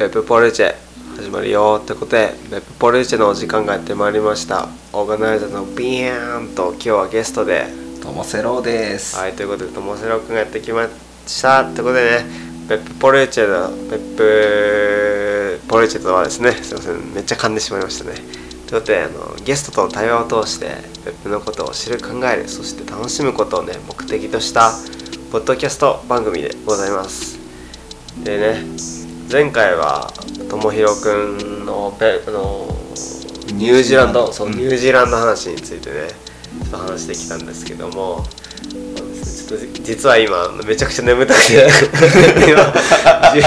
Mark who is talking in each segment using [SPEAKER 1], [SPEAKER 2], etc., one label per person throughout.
[SPEAKER 1] ベップポルチェ始まるよってことでベップポルチェのお時間がやってまいりました。オーガナイザーのビーンと今日はゲストで
[SPEAKER 2] ともせろです。
[SPEAKER 1] はいということでともせろくんがやってきましたってことでねベップポルチェのベップポルチェとはですねすいませんめっちゃ噛んでしまいましたね。ということであのゲストとの対話を通してベップのことを知る考えるそして楽しむことをね目的としたポッドキャスト番組でございます。でね前回はともひろくんのペあのニュージーランドそう
[SPEAKER 2] うん
[SPEAKER 1] ニュージーランド話についてねちょっと話してきたんですけどもちょっと実は今めちゃくちゃ眠たくて 今じ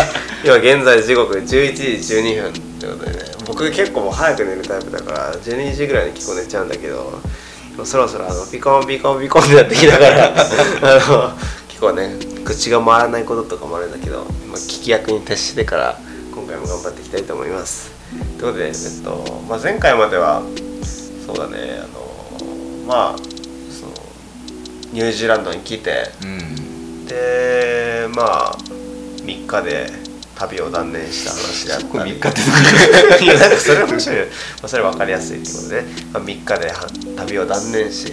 [SPEAKER 1] 今現在時刻11時12分ってことでね僕結構もう早く寝るタイプだから12時ぐらいに結構寝ちゃうんだけどそろそろあのピコンピコンピコンってやってきながら あの結構ね口が回らないこととかもあるんだけど、まあ、聞き役に徹してから今回も頑張っていきたいと思います。ということで、えっとまあ、前回まではそうだねあのまあそのニュージーランドに来て
[SPEAKER 2] うん。
[SPEAKER 1] でまあ3日で旅を断念した話であったり。
[SPEAKER 2] これ3日って
[SPEAKER 1] いやなんかそれは面白い。よ、まあ、それ分かりやすいってことで、まあ、3日では旅を断念し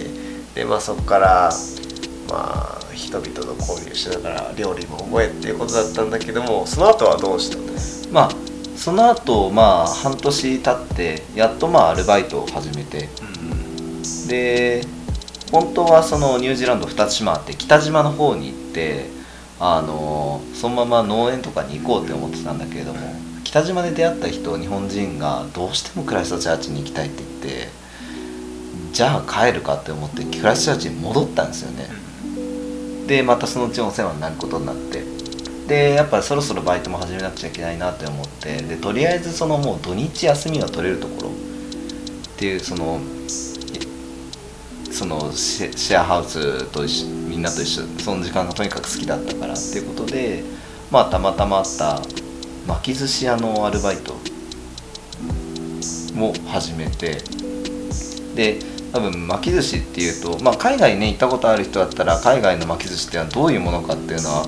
[SPEAKER 1] で、まあ、そこからまあ人々と交流しながら料理も覚えっていうことだったんだけどもその後はどうしたのね
[SPEAKER 2] まあその後まあ半年経ってやっとまあアルバイトを始めて。で本当はそのニュージーランド2つ島あって北島の方に行ってあのそのまま農園とかに行こうって思ってたんだけれども北島で出会った人日本人がどうしてもクライストチャーチに行きたいって言ってじゃあ帰るかって思ってクライストチャーチに戻ったんですよね、でまたそのうちお世話になることになって。でやっぱそろそろバイトも始めなくちゃいけないなって思って。でとりあえずそのもう土日休みが取れるところっていうそのそのシェシェアハウスと一緒みんなと一緒その時間がとにかく好きだったからっていうことでまあたまたまあった巻き寿司屋のアルバイトも始めて。で多分巻き寿司っていうと、まあ、海外ね行ったことある人だったら海外の巻き寿司ってのはどういうものかっていうのは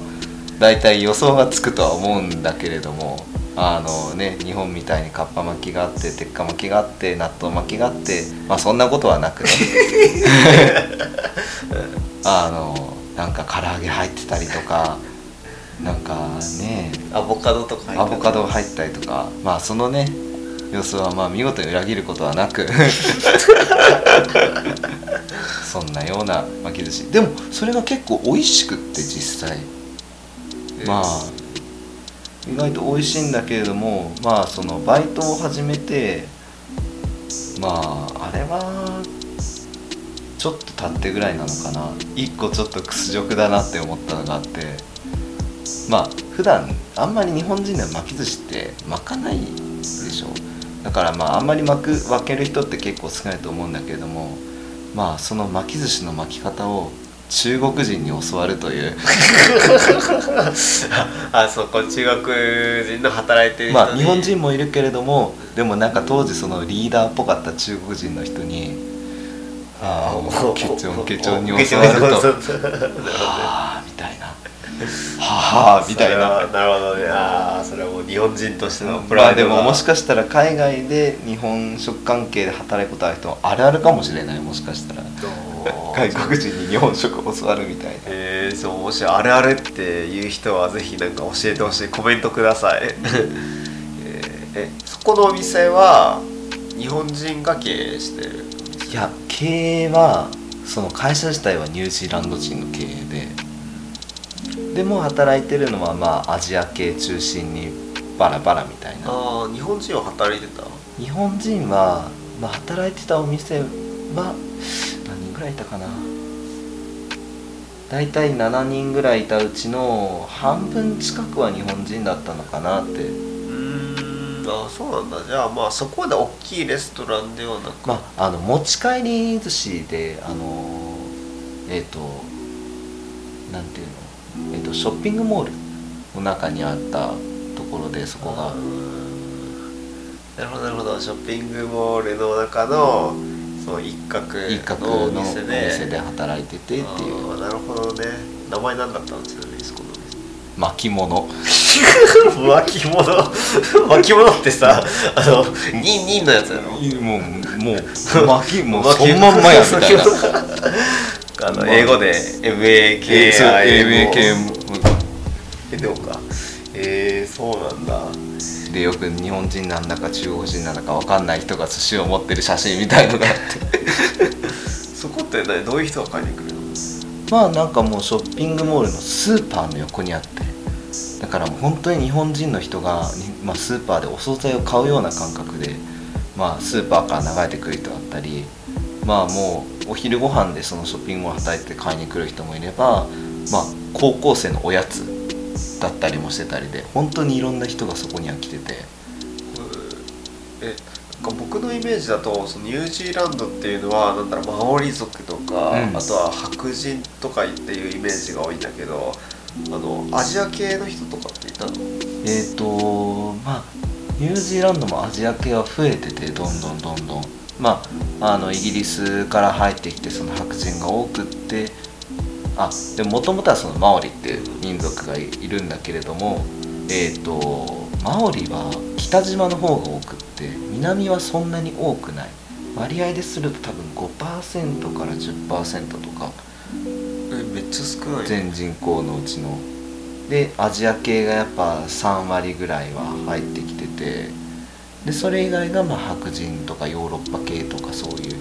[SPEAKER 2] 大体予想がつくとは思うんだけれどもあのね日本みたいにかっぱ巻きがあって鉄火巻きがあって納豆巻きがあってまあそんなことはなくね。あのなんか唐揚げ入ってたりとかなんかね
[SPEAKER 1] アボカドとか入って
[SPEAKER 2] アボカドが入ったりとかまあそのね予想はまあ見事に裏切ることはなく。そんなような巻き寿司。でもそれが結構美味しくって実際。まあ意外と美味しいんだけれどもまあそのバイトを始めてまああれはちょっと経ってぐらいなのかな。一個ちょっと屈辱だなって思ったのがあって。まあ普段あんまり日本人では巻き寿司って巻かないでしょだからまああんまり巻く分ける人って結構少ないと思うんだけれどもまあその巻き寿司の巻き方を中国人に教わるという。
[SPEAKER 1] あそうこう中国人の働いてる人に。
[SPEAKER 2] まあ日本人もいるけれどもでもなんか当時そのリーダーっぽかった中国人の人にあーケチョンケチョンに教わると。
[SPEAKER 1] そうそうそうなるほどね
[SPEAKER 2] はあみたいなはあみたいな。
[SPEAKER 1] はなるほどね。ああそれはもう日本人としてのプ
[SPEAKER 2] まあ
[SPEAKER 1] ライドが。
[SPEAKER 2] でももしかしたら海外で日本食関係で働くことある人はあるあるかもしれない。もしかしたら。外国人に日本食を教わるみたいな。
[SPEAKER 1] えー、そうもしあれあれっていう人はぜひなんか教えてほしい。コメントください、えーえそこのお店は日本人が経営してる？
[SPEAKER 2] いや経営はその会社自体はニュージーランド人の経営ででも働いてるのはまあアジア系中心にバラバラみたいな。
[SPEAKER 1] ああ日本人は働いてた？
[SPEAKER 2] 日本人は、まあ、働いてたお店は何人ぐらいいたかな。大体7人ぐらいいたうちの半分近くは日本人だったのかなって。
[SPEAKER 1] うーんああそうなんだ。じゃあまあそこまで大きいレストランではなく。
[SPEAKER 2] まああの持ち帰り寿司であのえっ、となんていうの、えー、とショッピングモールの中にあったところでそこが。
[SPEAKER 1] なるほどなるほど。ショッピングモールの中のその一角
[SPEAKER 2] 一角
[SPEAKER 1] のお
[SPEAKER 2] のお
[SPEAKER 1] 店で
[SPEAKER 2] 店で働いててっていう。
[SPEAKER 1] なるほどね。名前何だったのちなみにそこの
[SPEAKER 2] 巻物。
[SPEAKER 1] 巻物？巻物ってさあのニンニンのやつやろ
[SPEAKER 2] もうもう巻きもうそんまんまやみたいな
[SPEAKER 1] あの英語で MAKIM でもか。えー、そうなんだ。
[SPEAKER 2] でよく日本人なんだか中国人なんだか分かんない人が寿司を持ってる写真みたいのがあって。
[SPEAKER 1] そこって何どういう人が買いに来るの？
[SPEAKER 2] まあなんかもうショッピングモールのスーパーの横にあって。だからもう本当に日本人の人が、にまあ、スーパーでお惣菜を買うような感覚で、まあ、スーパーから流れてくる人だったりまあもうお昼ご飯でそのショッピングモール働いて買いに来る人もいれば、まあ、高校生のおやつだったりもしてたりで本当にいろんな人がそこには来てて。
[SPEAKER 1] えなんか僕のイメージだとそのニュージーランドっていうのはなんだろうマオリ族とか、
[SPEAKER 2] うん。
[SPEAKER 1] あとは白人とかっていうイメージが多いんだけどあのアジア系の人とかっていたの？
[SPEAKER 2] えーとまあニュージーランドもアジア系は増えててどんどんどんどん。まああのイギリスから入ってきてその白人が多くってあでももともとはそのマオリっていう民族がいいるんだけれどもえーとマオリは北島の方が多くって南はそんなに多くない。割合ですると多分5%から10%とか
[SPEAKER 1] えめっちゃ少ない。
[SPEAKER 2] 全人口のうちの。でアジア系がやっぱ3割ぐらいは入ってきててでそれ以外がまあ白人とかヨーロッパ系とかそういう。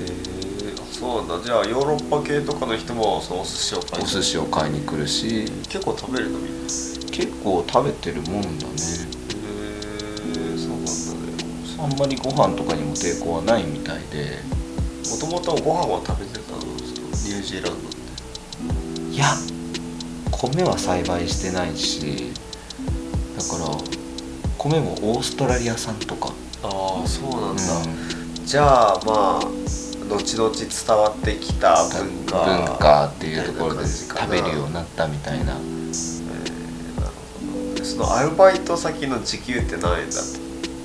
[SPEAKER 1] えー、あそうだ。じゃあヨーロッパ系とかの人もそのお寿司を買い
[SPEAKER 2] お寿司を買いに来るし。
[SPEAKER 1] 結構食べるのみんな。へ
[SPEAKER 2] 結構食べてるもんだね。
[SPEAKER 1] えそうなんだね。
[SPEAKER 2] あんまりご飯とかにも抵抗はないみたいで。
[SPEAKER 1] もともとご飯は食べてたのそのニュージーランドって。
[SPEAKER 2] いや米は栽培してないし。だから米もオーストラリア産とか、
[SPEAKER 1] ああそうなんだ、
[SPEAKER 2] うん。
[SPEAKER 1] じゃあまあ後々伝わってきた文化。
[SPEAKER 2] 文化っていうところで食べるようになったみたいな。
[SPEAKER 1] えーなるほどでそのアルバイト先の時給って何円だ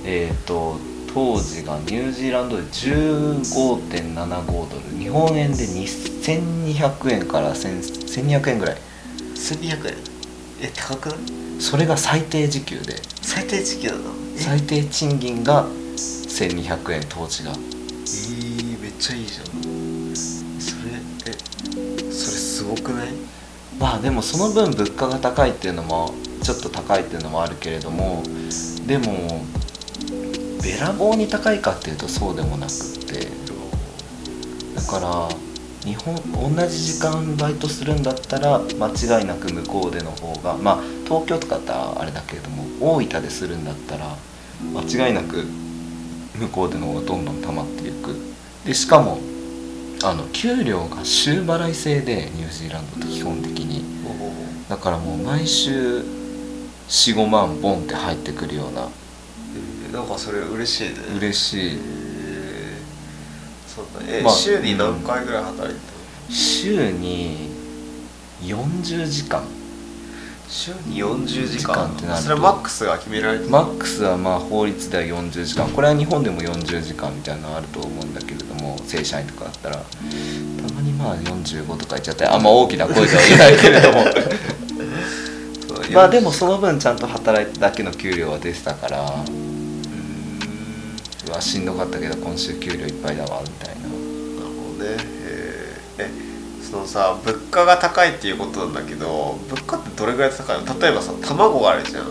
[SPEAKER 2] えー、と当時がニュージーランドで15.75ドル。日本円で2200円から1000 1200円ぐらい。
[SPEAKER 1] 1200円え高くない？
[SPEAKER 2] それが最低時給で。
[SPEAKER 1] 最低時給なの？え？
[SPEAKER 2] 最低賃金が1200円当時が。
[SPEAKER 1] えー、めっちゃいいじゃん。それえそれすごくない？
[SPEAKER 2] まあでもその分物価が高いっていうのもちょっと高いっていうのもあるけれどもでもべらぼうに高いかっていうとそうでもなくって。だから日本同じ時間バイトするんだったら間違いなく向こうでの方がまあ東京とかだったらあれだけれども大分でするんだったら間違いなく向こうでの方がどんどん溜まっていく。でしかもあの給料が週払い制でニュージーランドって基本的に。だからもう毎週45万ボンって入ってくるような。
[SPEAKER 1] えーなんかそれ嬉しいね。
[SPEAKER 2] 嬉しい。
[SPEAKER 1] えーそうだね。え、
[SPEAKER 2] まあ
[SPEAKER 1] 週に何回ぐらい働いてたの
[SPEAKER 2] 週に40時間。
[SPEAKER 1] 週に40時
[SPEAKER 2] 時
[SPEAKER 1] 間。
[SPEAKER 2] 間ってなると
[SPEAKER 1] それマックスが決められてる
[SPEAKER 2] マックスはまあ法律では40時間。これは日本でも40時間みたいなのあると思うんだけれども正社員とかだったら。たまにまあ45とか言っちゃってあんま大きな声では言えないけれども。まあでもその分ちゃんと働いただけの給料は出てたから
[SPEAKER 1] う
[SPEAKER 2] わしんどかったけど今週給料いっぱいだわみたいな。
[SPEAKER 1] なるほどね。えー。えそのさ物価が高いっていうことなんだけど物価ってどれぐらい高いの？例えばさ卵があるじゃん。
[SPEAKER 2] う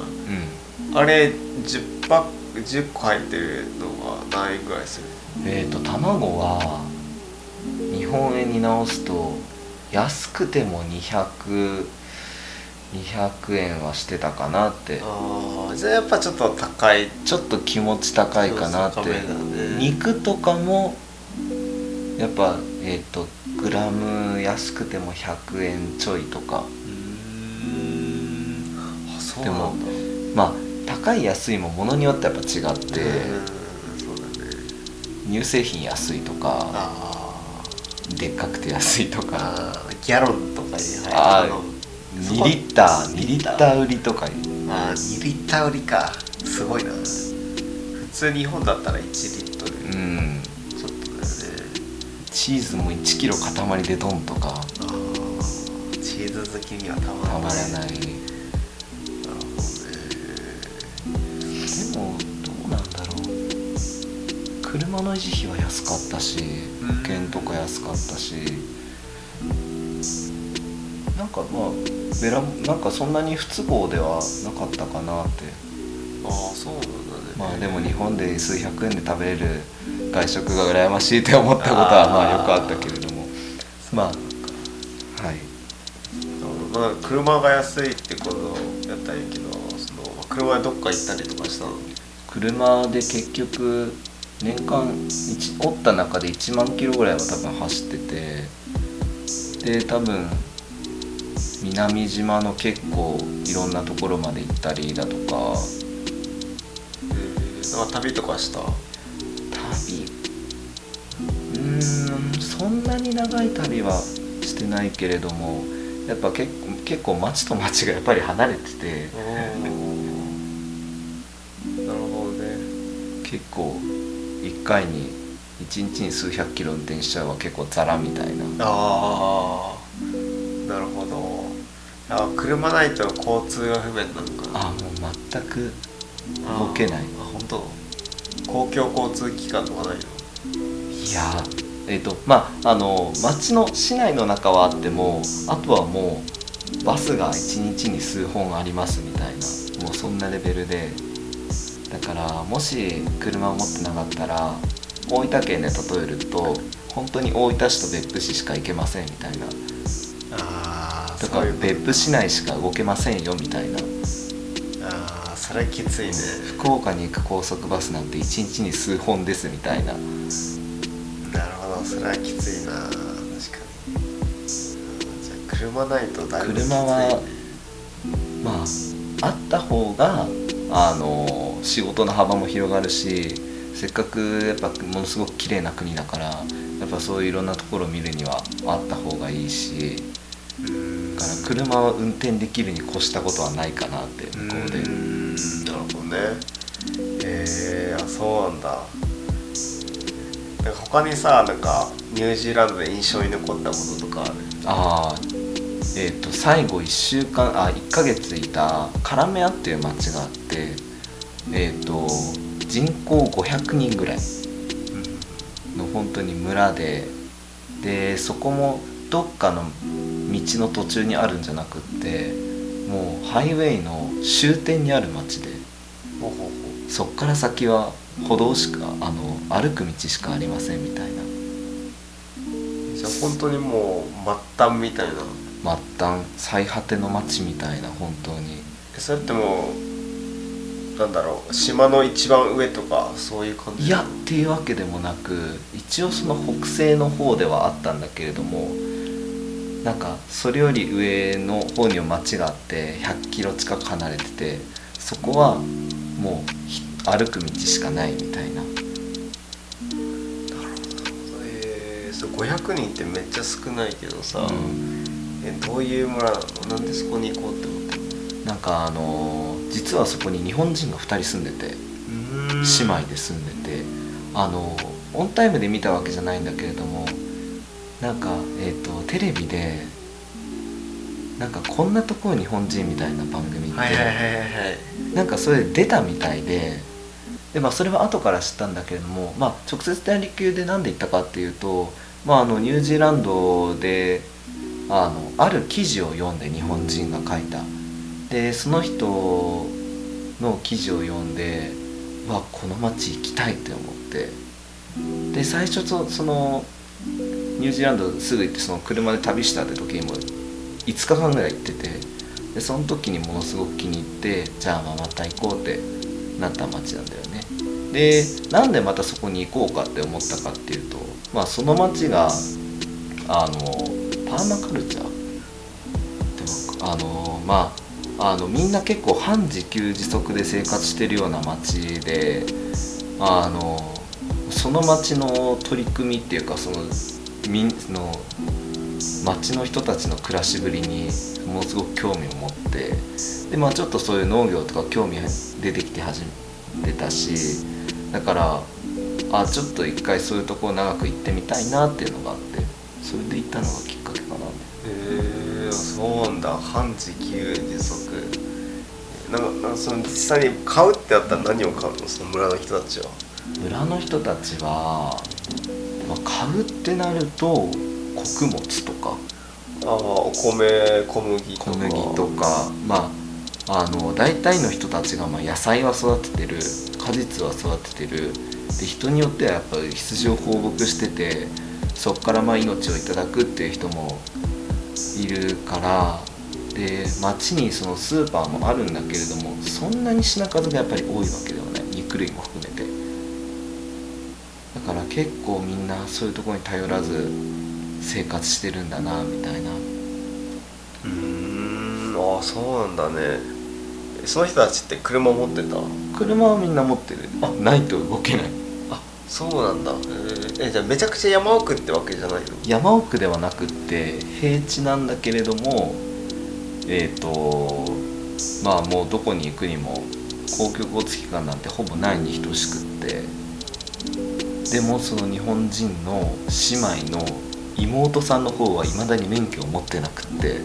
[SPEAKER 2] ん。
[SPEAKER 1] あれ10パック10個入ってるのが何円ぐらいする？
[SPEAKER 2] えー、と卵は日本円に直すと安くても200200円はしてたかなって。
[SPEAKER 1] ああじゃあやっぱちょっと高い。
[SPEAKER 2] ちょっと気持ち高いかなって。
[SPEAKER 1] ね
[SPEAKER 2] 肉とかもやっぱえっ、とグラム安くても100円ちょいとか。
[SPEAKER 1] うーん。あそうなんだ。
[SPEAKER 2] まあ高い安いもものによってやっぱ違って。
[SPEAKER 1] うんそうだね。
[SPEAKER 2] 乳製品安いとか
[SPEAKER 1] あ
[SPEAKER 2] でっかくて安いと
[SPEAKER 1] ー
[SPEAKER 2] か
[SPEAKER 1] ギャロンとかに入るの
[SPEAKER 2] 2リッター2リッター売りとか
[SPEAKER 1] あー2リッター売りか。すごいな。普通日本だったら1リットル。
[SPEAKER 2] うん。
[SPEAKER 1] ちょっとだよね。
[SPEAKER 2] チーズも1キロ塊でドンとか。
[SPEAKER 1] チーズ好き的にはたま
[SPEAKER 2] たまら
[SPEAKER 1] らない。
[SPEAKER 2] ない
[SPEAKER 1] なる
[SPEAKER 2] でもどうなんだろう。車の維持費は安かったし
[SPEAKER 1] うん。
[SPEAKER 2] 保険とか安かったしかまあベラなんかそんなに不都合ではなかったかなって。
[SPEAKER 1] ああそうなんだね。
[SPEAKER 2] まあでも日本で数百円で食べれる外食が羨ましいって思ったことはまあよくあったけれども。まあはい。
[SPEAKER 1] まあ車が安いってことやったらいいけどそのまあ車でどっか行ったりとかしたの？
[SPEAKER 2] 車で結局年間一折った中で1万キロぐらいは多分走ってて。で多分南島の結構いろんなところまで行ったりだとか。
[SPEAKER 1] えー、なんか旅とかした？
[SPEAKER 2] 旅？うーんそんなに長い旅はしてないけれどもやっぱ結構結構町と町がやっぱり離れてて。
[SPEAKER 1] なるほどね。
[SPEAKER 2] 結構1回に1日に数百キロ運転しちゃうは結構ザラみたいな。
[SPEAKER 1] あああ車ないと交通が不便なのか。な
[SPEAKER 2] あもう全く動けない。
[SPEAKER 1] あ本当？公共交通機関とかないの？
[SPEAKER 2] いやーえっ、とまああの町の市内の中はあってもあとはもうバスが1日に数本ありますみたいなもうそんなレベルで。だからもし車を持ってなかったら大分県で例えると本当に大分市と別府市しか行けませんみたいな。
[SPEAKER 1] ああ
[SPEAKER 2] だから別府市内しか動けませんよみたいな。
[SPEAKER 1] ああそれきついね。
[SPEAKER 2] 福岡に行く高速バスなんて1日に数本ですみたいな。
[SPEAKER 1] なるほどそれはきついな。確かに。うんじゃあ車ないとだいぶきつい、ね、
[SPEAKER 2] 車はまああった方があの仕事の幅も広がるしせっかくやっぱものすごく綺麗な国だからやっぱそういういろんなところを見るにはあった方がいいしから車は運転できるに越したことはないかなって向こうで。
[SPEAKER 1] うんなるほどね。えー、あそうなんだ。なんか他にさなんかニュージーランドで印象に残ったものとかある？
[SPEAKER 2] ああえっ、と最後1週間あ1ヶ月いたカラメアっていう町があってえっ、と人口500人ぐらいの本当に村ででそこもどっかの道の途中にあるんじゃなくってもうハイウェイの終点にある町でそっから先は歩道しかあの歩く道しかありませんみたいな。
[SPEAKER 1] うじゃあ本当にもう末端みたいな。
[SPEAKER 2] 末端最果ての町みたいな本当に。
[SPEAKER 1] えそれってもうなんだろう島の一番上とかそういう感じ
[SPEAKER 2] いやっていうわけでもなく一応その北西の方ではあったんだけれどもなんかそれより上の方には町があって100キロ近く離れててそこはもうひ歩く道しかないみたいな。
[SPEAKER 1] えー、そう500人ってめっちゃ少ないけどさ、
[SPEAKER 2] うん。
[SPEAKER 1] えどういう村なの？なんでそこに行こうって思ったの
[SPEAKER 2] なんかあのー実はそこに日本人が2人住んでて姉妹で住んでてあのオンタイムで見たわけじゃないんだけれどもなんか、えー、とテレビでなんかこんなところ日本人みたいな番組って、
[SPEAKER 1] はいはいはいはいはい。
[SPEAKER 2] なんかそれで出たみたいでで、まあ、それは後から知ったんだけれども、まあ、直接大陸級で何で行ったかっていうと、まあ、あのニュージーランドであのある記事を読んで日本人が書いた。でその人の記事を読んでうわこの町行きたいって思って。で最初そそのニュージーランドすぐ行ってその車で旅したって時にも5日間ぐらい行っててでその時にものすごく気に入ってじゃあまあまた行こうってなった町なんだよね。でなんでまたそこに行こうかって思ったかっていうとまあその町があのパーマカルチャー。でもあのまああのみんな結構半自給自足で生活してるような町であのその町の取り組みっていうかそのみんの町の人たちの暮らしぶりにものすごく興味を持ってでまあちょっとそういう農業とか興味が出てきて始めてたしだからあちょっと一回そういうところ長く行ってみたいなっていうのがあってそれで行ったのがきっかけかな。
[SPEAKER 1] へえそうなんだ。半自給自足なんかなんかその実際に買うってなったら何を買うの？その村の人たちは。
[SPEAKER 2] 村の人たちは、まあ、買うってなると穀物とか。
[SPEAKER 1] ああお米小麦とか。
[SPEAKER 2] 小麦とか。まああの大体の人たちがまあ野菜は育ててる。果実は育ててる。で人によってはやっぱり羊を放牧しててそこからまあ命をいただくっていう人もいるから。で町にそのスーパーもあるんだけれどもそんなに品数がやっぱり多いわけではない。肉類も含めて結構みんなそういうところに頼らず生活してるんだなみたいな。
[SPEAKER 1] うーんああそうなんだね。その人たちって車持ってた？
[SPEAKER 2] 車はみんな持ってる。あないと動けない。
[SPEAKER 1] あそうなんだ。えじゃあめちゃくちゃ山奥ってわけじゃないの？
[SPEAKER 2] 山奥ではなくって平地なんだけれどもえっ、とまあもうどこに行くにも公共交通機関なんてほぼないに等しくってでもその日本人の姉妹の妹さんの方はいまだに免許を持ってなくって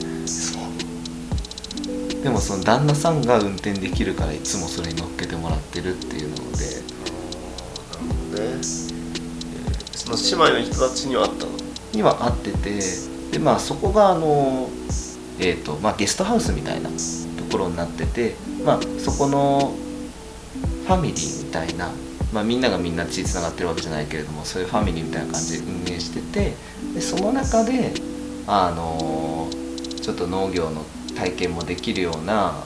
[SPEAKER 2] でもその旦那さんが運転できるからいつもそれに乗っけてもらってるっていうので。
[SPEAKER 1] なるほどね、えーその姉妹の人たちにはあったの？
[SPEAKER 2] には合っててでまあそこがあのえっ、とまあゲストハウスみたいなところになっててまあそこのファミリーみたいなまあみんながみんな血つながってるわけじゃないけれどもそういうファミリーみたいな感じで運営しててでその中であのちょっと農業の体験もできるような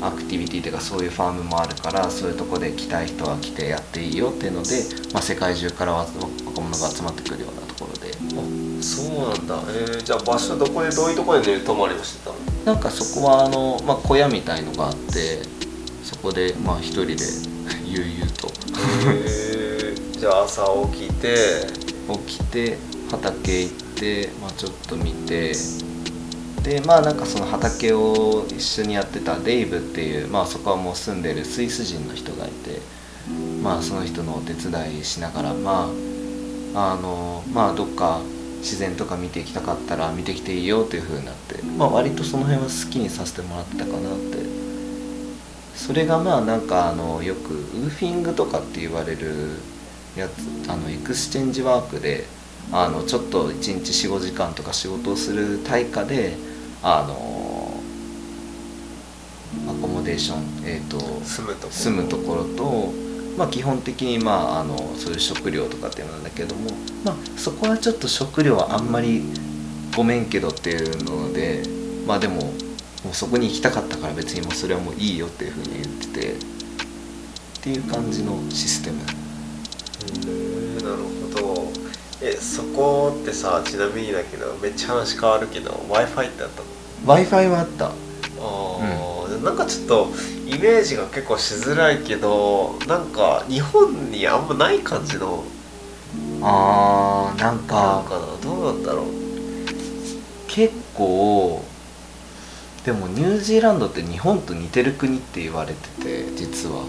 [SPEAKER 2] アクティビティというかそういうファームもあるからそういうとこで来たい人は来てやっていいよっていうので、まあ、世界中からわ若者が集まってくるようなところで。
[SPEAKER 1] あそうなんだ。えー、じゃあ場所どこでどういうとこで寝泊まりをしてたの？
[SPEAKER 2] なんかそこはあの、まあ、小屋みたいのがあってそこでまあ一人で悠々と。
[SPEAKER 1] へー。じゃあ朝起きて
[SPEAKER 2] 起きて畑行って、まあ、ちょっと見てでまあなんかその畑を一緒にやってたデイブっていう、まあ、そこはもう住んでるスイス人の人がいてまあその人のお手伝いしながらまああのまあどっか自然とか見ていきたかったら見てきていいよっていう風になってまあ割とその辺は好きにさせてもらってたかなってそれがまあなんかあのよく WWOOFing とかって言われるやつあの exchange work であのちょっと1日45時間とか仕事をする対価であの accommodation、えー、と
[SPEAKER 1] 住むとこ
[SPEAKER 2] 住むところと、まあ、基本的に、まあ、あのそういう食料とかっていうのなんだけども、まあ、そこはちょっと食料はあんまりごめんけどっていうのでまあでももうそこに行きたかったから別にもうそれはもういいよっていうふうに言っててっていう感じのシステム。
[SPEAKER 1] へー。なるほど。えそこってさちなみにだけどめっちゃ話変わるけど w i f i ってあったの
[SPEAKER 2] ？W i f i はあった。
[SPEAKER 1] ああ、でなんかちょっとイメージが結構しづらいけどなんか日本にあんまない感じの
[SPEAKER 2] あーなん
[SPEAKER 1] なん
[SPEAKER 2] か
[SPEAKER 1] どうなんだろう？
[SPEAKER 2] 結構でもニュージーランドって日本と似てる国って言われてて実は。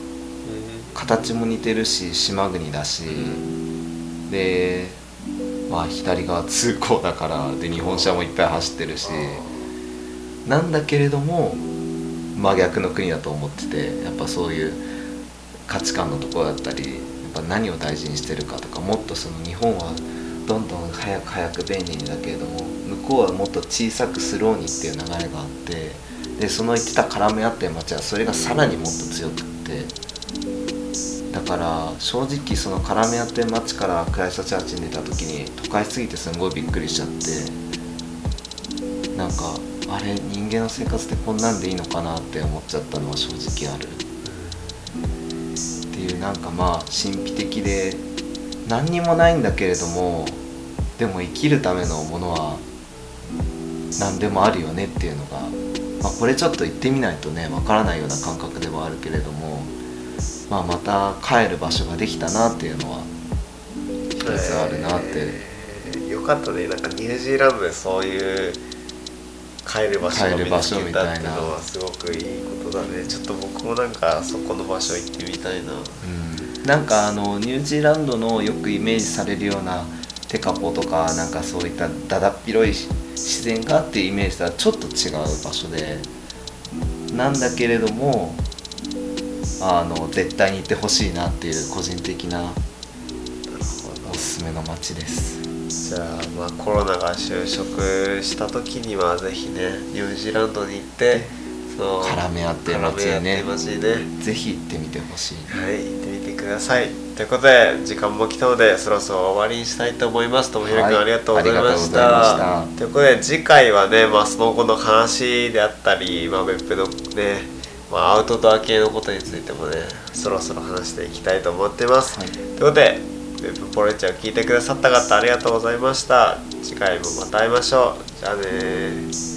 [SPEAKER 2] 形も似てるし島国だし。でまあ左側通行だからで日本車もいっぱい走ってるし。なんだけれども真逆の国だと思っててやっぱそういう価値観のところだったりやっぱ何を大事にしてるかとかもっとその日本はどんどん早く早く便利にだけれども向こうはもっと小さくスローにっていう流れがあってでその言ってた絡め合ってる街はそれがさらにもっと強くって。だから正直その絡め合ってる街からクライストチャーチに出た時に都会すぎてすんごいびっくりしちゃって。なんかあれ人間の生活ってこんなんでいいのかなって思っちゃったのは正直ある。っていうなんかまあ神秘的で何にもないんだけれどもでも生きるためのものは何でもあるよねっていうのが、まあ、これちょっと行ってみないとねわからないような感覚ではあるけれども、まあ、また帰る場所ができたなっていうのは一つあるなって、
[SPEAKER 1] えーよかったね。なんかニュージーランドでそういう帰る場所が見つけたっていうのはすごくいいことだね。ちょっと僕もなんかそこの場所行ってみたいな。
[SPEAKER 2] うん、なんかあのニュージーランドのよくイメージされるようなテカポとかなんかそういっただだっ広い自然がっていうイメージとはちょっと違う場所でなんだけれどもあの絶対に行ってほしいなっていう個人的なおすすめの街です。
[SPEAKER 1] どじゃあまあコロナが就職した時にはぜひねニュージーランドに行ってその
[SPEAKER 2] 絡め合ってる街ね。
[SPEAKER 1] ね。
[SPEAKER 2] ぜひ行ってみてほしい。
[SPEAKER 1] はい、ください。ということで、時間も来たので、そろそろ終わりにしたいと思います。ともひろくん、
[SPEAKER 2] はい
[SPEAKER 1] ありがとうございました。
[SPEAKER 2] といました
[SPEAKER 1] ということで、次回はね、まあ、その後の話であったり、まあ、別府のね、まあ、アウトドア系のことについてもね、そろそろ話していきたいと思ってます。
[SPEAKER 2] はい
[SPEAKER 1] ということで、別府ポレチャーを聞いてくださった方、ありがとうございました。次回もまた会いましょう。じゃあねー。